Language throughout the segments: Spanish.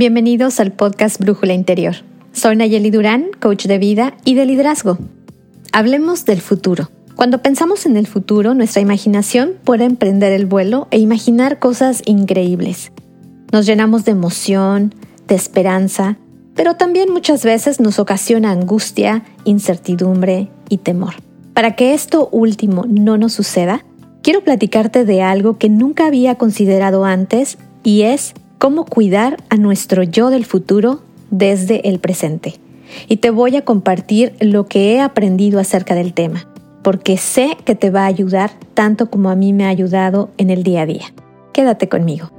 Bienvenidos al podcast Brújula Interior. Soy Nayeli Durán, coach de vida y de liderazgo. Hablemos del futuro. Cuando pensamos en el futuro, nuestra imaginación puede emprender el vuelo e imaginar cosas increíbles. Nos llenamos de emoción, de esperanza, pero también muchas veces nos ocasiona angustia, incertidumbre y temor. Para que esto último no nos suceda, quiero platicarte de algo que nunca había considerado antes y es cómo cuidar a nuestro yo del futuro desde el presente. Y te voy a compartir lo que he aprendido acerca del tema, porque sé que te va a ayudar tanto como a mí me ha ayudado en el día a día. Quédate conmigo.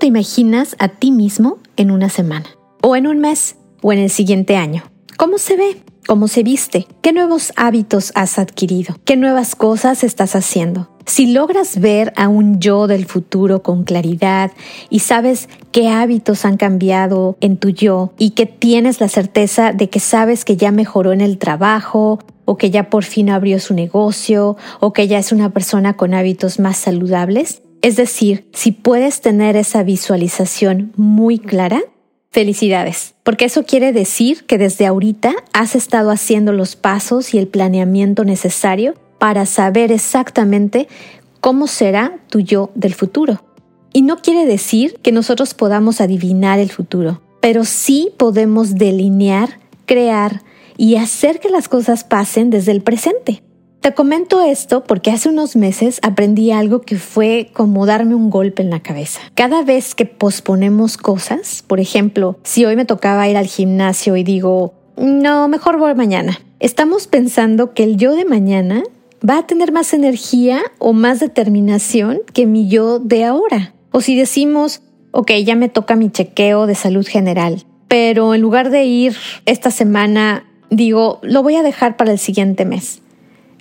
Te imaginas a ti mismo en una semana? ¿O en un mes? ¿O en el siguiente año? ¿Cómo se ve? ¿Cómo se viste? ¿Qué nuevos hábitos has adquirido? ¿Qué nuevas cosas estás haciendo? Si logras ver a un yo del futuro con claridad y sabes qué hábitos han cambiado en tu yo y que tienes la certeza de que sabes que ya mejoró en el trabajo o que ya por fin abrió su negocio o que ya es una persona con hábitos más saludables, es decir, si puedes tener esa visualización muy clara, felicidades, porque eso quiere decir que desde ahorita has estado haciendo los pasos y el planeamiento necesario para saber exactamente cómo será tu yo del futuro. Y no quiere decir que nosotros podamos adivinar el futuro, pero sí podemos delinear, crear y hacer que las cosas pasen desde el presente. Te comento esto porque hace unos meses aprendí algo que fue como darme un golpe en la cabeza. Cada vez que posponemos cosas, por ejemplo, si hoy me tocaba ir al gimnasio y digo, no, mejor voy mañana, estamos pensando que el yo de mañana va a tener más energía o más determinación que mi yo de ahora. O si decimos, ok, ya me toca mi chequeo de salud general, pero en lugar de ir esta semana, digo, lo voy a dejar para el siguiente mes.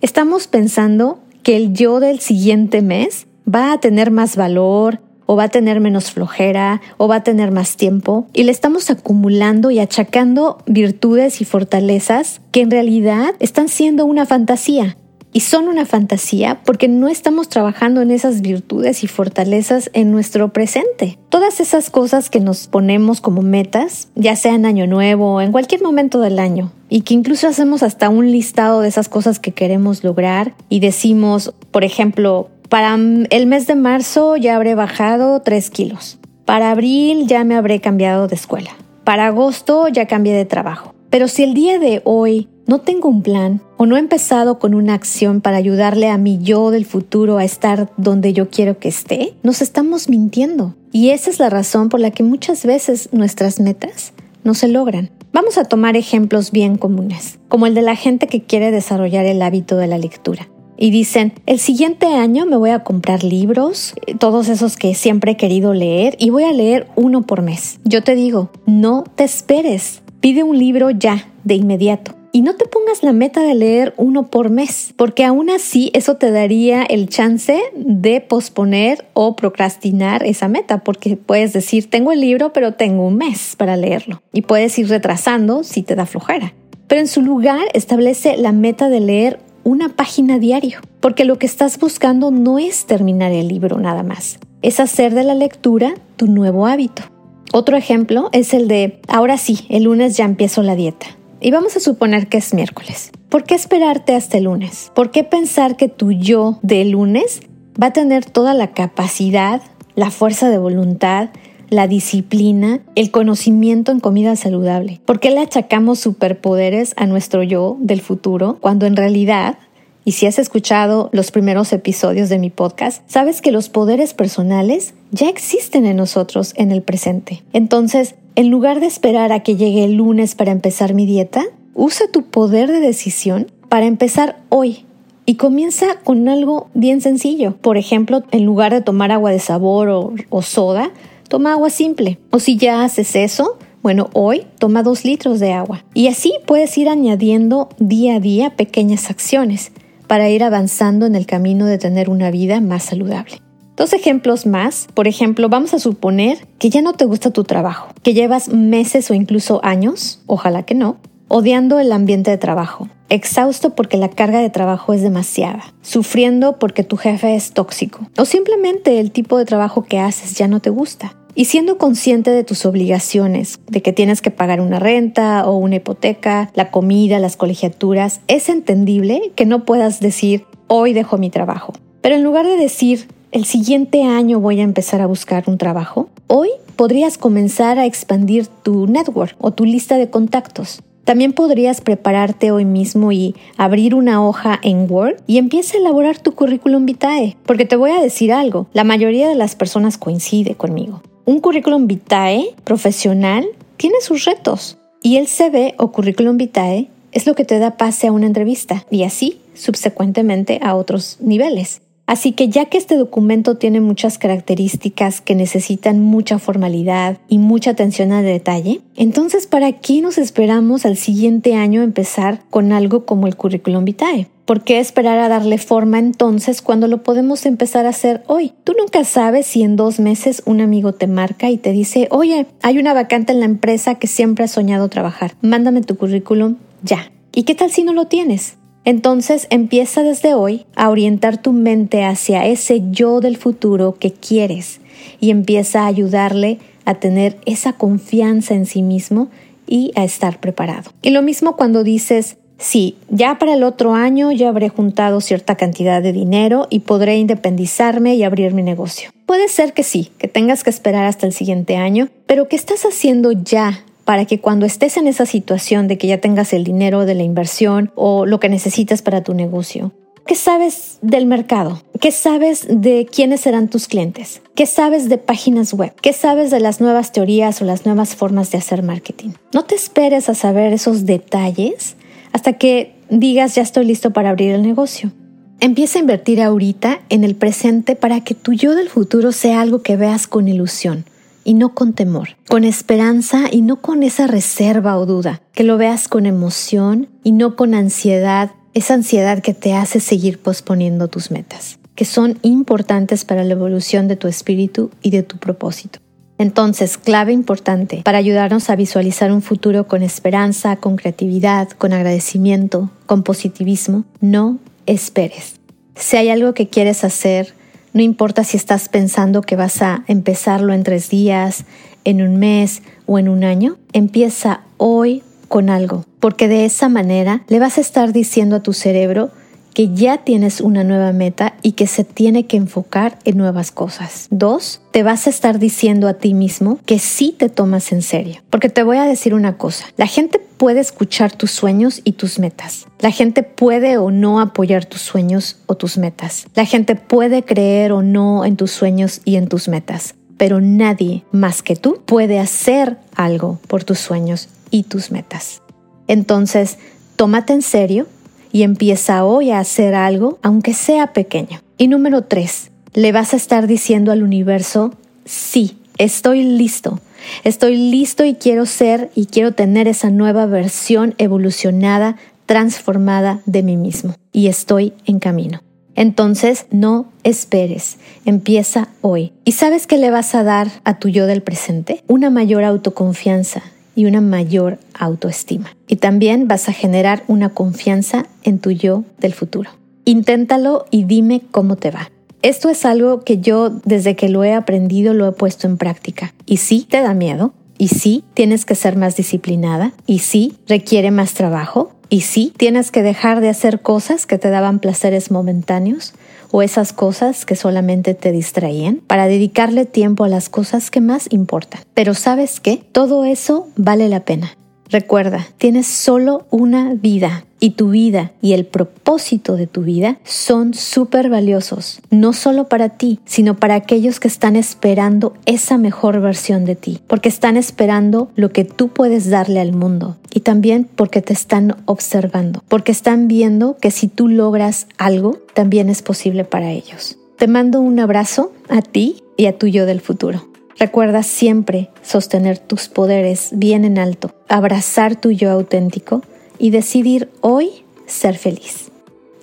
Estamos pensando que el yo del siguiente mes va a tener más valor, o va a tener menos flojera, o va a tener más tiempo, y le estamos acumulando y achacando virtudes y fortalezas que en realidad están siendo una fantasía y son una fantasía porque no estamos trabajando en esas virtudes y fortalezas en nuestro presente. Todas esas cosas que nos ponemos como metas, ya sea en año nuevo o en cualquier momento del año, y que incluso hacemos hasta un listado de esas cosas que queremos lograr y decimos, por ejemplo, para el mes de marzo ya habré bajado 3 kilos. Para abril ya me habré cambiado de escuela. Para agosto ya cambié de trabajo. Pero si el día de hoy no tengo un plan o no he empezado con una acción para ayudarle a mi yo del futuro a estar donde yo quiero que esté, nos estamos mintiendo. Y esa es la razón por la que muchas veces nuestras metas no se logran. Vamos a tomar ejemplos bien comunes, como el de la gente que quiere desarrollar el hábito de la lectura. Y dicen, el siguiente año me voy a comprar libros, eh, todos esos que siempre he querido leer, y voy a leer uno por mes. Yo te digo, no te esperes, pide un libro ya, de inmediato. Y no te pongas la meta de leer uno por mes, porque aún así eso te daría el chance de posponer o procrastinar esa meta, porque puedes decir, tengo el libro, pero tengo un mes para leerlo. Y puedes ir retrasando si te da flojera. Pero en su lugar establece la meta de leer una página diario, porque lo que estás buscando no es terminar el libro nada más, es hacer de la lectura tu nuevo hábito. Otro ejemplo es el de, ahora sí, el lunes ya empiezo la dieta. Y vamos a suponer que es miércoles. ¿Por qué esperarte hasta el lunes? ¿Por qué pensar que tu yo de lunes va a tener toda la capacidad, la fuerza de voluntad, la disciplina, el conocimiento en comida saludable? ¿Por qué le achacamos superpoderes a nuestro yo del futuro cuando en realidad y si has escuchado los primeros episodios de mi podcast, sabes que los poderes personales ya existen en nosotros en el presente. Entonces, en lugar de esperar a que llegue el lunes para empezar mi dieta, usa tu poder de decisión para empezar hoy. Y comienza con algo bien sencillo. Por ejemplo, en lugar de tomar agua de sabor o, soda, toma agua simple. O si ya haces eso, bueno, hoy toma dos litros de agua. Y así puedes ir añadiendo día a día pequeñas acciones para ir avanzando en el camino de tener una vida más saludable. Dos ejemplos más. Por ejemplo, vamos a suponer que ya no te gusta tu trabajo, que llevas meses o incluso años, ojalá que no, odiando el ambiente de trabajo, exhausto porque la carga de trabajo es demasiada, sufriendo porque tu jefe es tóxico o simplemente el tipo de trabajo que haces ya no te gusta. Y siendo consciente de tus obligaciones, de que tienes que pagar una renta o una hipoteca, la comida, las colegiaturas, es entendible que no puedas decir hoy dejo mi trabajo. Pero en lugar de decir el siguiente año voy a empezar a buscar un trabajo, hoy podrías comenzar a expandir tu network o tu lista de contactos. También podrías prepararte hoy mismo y abrir una hoja en Word y empieza a elaborar tu currículum vitae. Porque te voy a decir algo, la mayoría de las personas coincide conmigo. Un currículum vitae profesional tiene sus retos y el CV o currículum vitae es lo que te da pase a una entrevista y así subsecuentemente a otros niveles. Así que ya que este documento tiene muchas características que necesitan mucha formalidad y mucha atención al detalle, entonces ¿para qué nos esperamos al siguiente año empezar con algo como el currículum vitae? ¿Por qué esperar a darle forma entonces cuando lo podemos empezar a hacer hoy? Tú nunca sabes si en dos meses un amigo te marca y te dice, oye, hay una vacante en la empresa que siempre has soñado trabajar, mándame tu currículum ya. ¿Y qué tal si no lo tienes? Entonces empieza desde hoy a orientar tu mente hacia ese yo del futuro que quieres y empieza a ayudarle a tener esa confianza en sí mismo y a estar preparado. Y lo mismo cuando dices, Sí, ya para el otro año ya habré juntado cierta cantidad de dinero y podré independizarme y abrir mi negocio. Puede ser que sí, que tengas que esperar hasta el siguiente año, pero ¿qué estás haciendo ya para que cuando estés en esa situación de que ya tengas el dinero de la inversión o lo que necesitas para tu negocio? ¿Qué sabes del mercado? ¿Qué sabes de quiénes serán tus clientes? ¿Qué sabes de páginas web? ¿Qué sabes de las nuevas teorías o las nuevas formas de hacer marketing? No te esperes a saber esos detalles hasta que digas ya estoy listo para abrir el negocio. Empieza a invertir ahorita en el presente para que tu yo del futuro sea algo que veas con ilusión y no con temor, con esperanza y no con esa reserva o duda, que lo veas con emoción y no con ansiedad, esa ansiedad que te hace seguir posponiendo tus metas, que son importantes para la evolución de tu espíritu y de tu propósito. Entonces, clave importante para ayudarnos a visualizar un futuro con esperanza, con creatividad, con agradecimiento, con positivismo, no esperes. Si hay algo que quieres hacer, no importa si estás pensando que vas a empezarlo en tres días, en un mes o en un año, empieza hoy con algo, porque de esa manera le vas a estar diciendo a tu cerebro que ya tienes una nueva meta y que se tiene que enfocar en nuevas cosas. Dos, te vas a estar diciendo a ti mismo que sí te tomas en serio. Porque te voy a decir una cosa, la gente puede escuchar tus sueños y tus metas. La gente puede o no apoyar tus sueños o tus metas. La gente puede creer o no en tus sueños y en tus metas. Pero nadie más que tú puede hacer algo por tus sueños y tus metas. Entonces, tómate en serio y empieza hoy a hacer algo, aunque sea pequeño. Y número tres, le vas a estar diciendo al universo, sí, estoy listo. Estoy listo y quiero ser y quiero tener esa nueva versión evolucionada, transformada de mí mismo. Y estoy en camino. Entonces no esperes, empieza hoy. ¿Y sabes qué le vas a dar a tu yo del presente? Una mayor autoconfianza y una mayor autoestima. Y también vas a generar una confianza en tu yo del futuro. Inténtalo y dime cómo te va. Esto es algo que yo desde que lo he aprendido lo he puesto en práctica. Y sí, te da miedo. Y sí, tienes que ser más disciplinada. Y sí, requiere más trabajo. Y sí, tienes que dejar de hacer cosas que te daban placeres momentáneos o esas cosas que solamente te distraían para dedicarle tiempo a las cosas que más importan. Pero sabes qué? Todo eso vale la pena. Recuerda, tienes solo una vida y tu vida y el propósito de tu vida son súper valiosos, no solo para ti, sino para aquellos que están esperando esa mejor versión de ti, porque están esperando lo que tú puedes darle al mundo y también porque te están observando, porque están viendo que si tú logras algo, también es posible para ellos. Te mando un abrazo a ti y a tu yo del futuro. Recuerda siempre sostener tus poderes bien en alto, abrazar tu yo auténtico y decidir hoy ser feliz.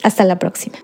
Hasta la próxima.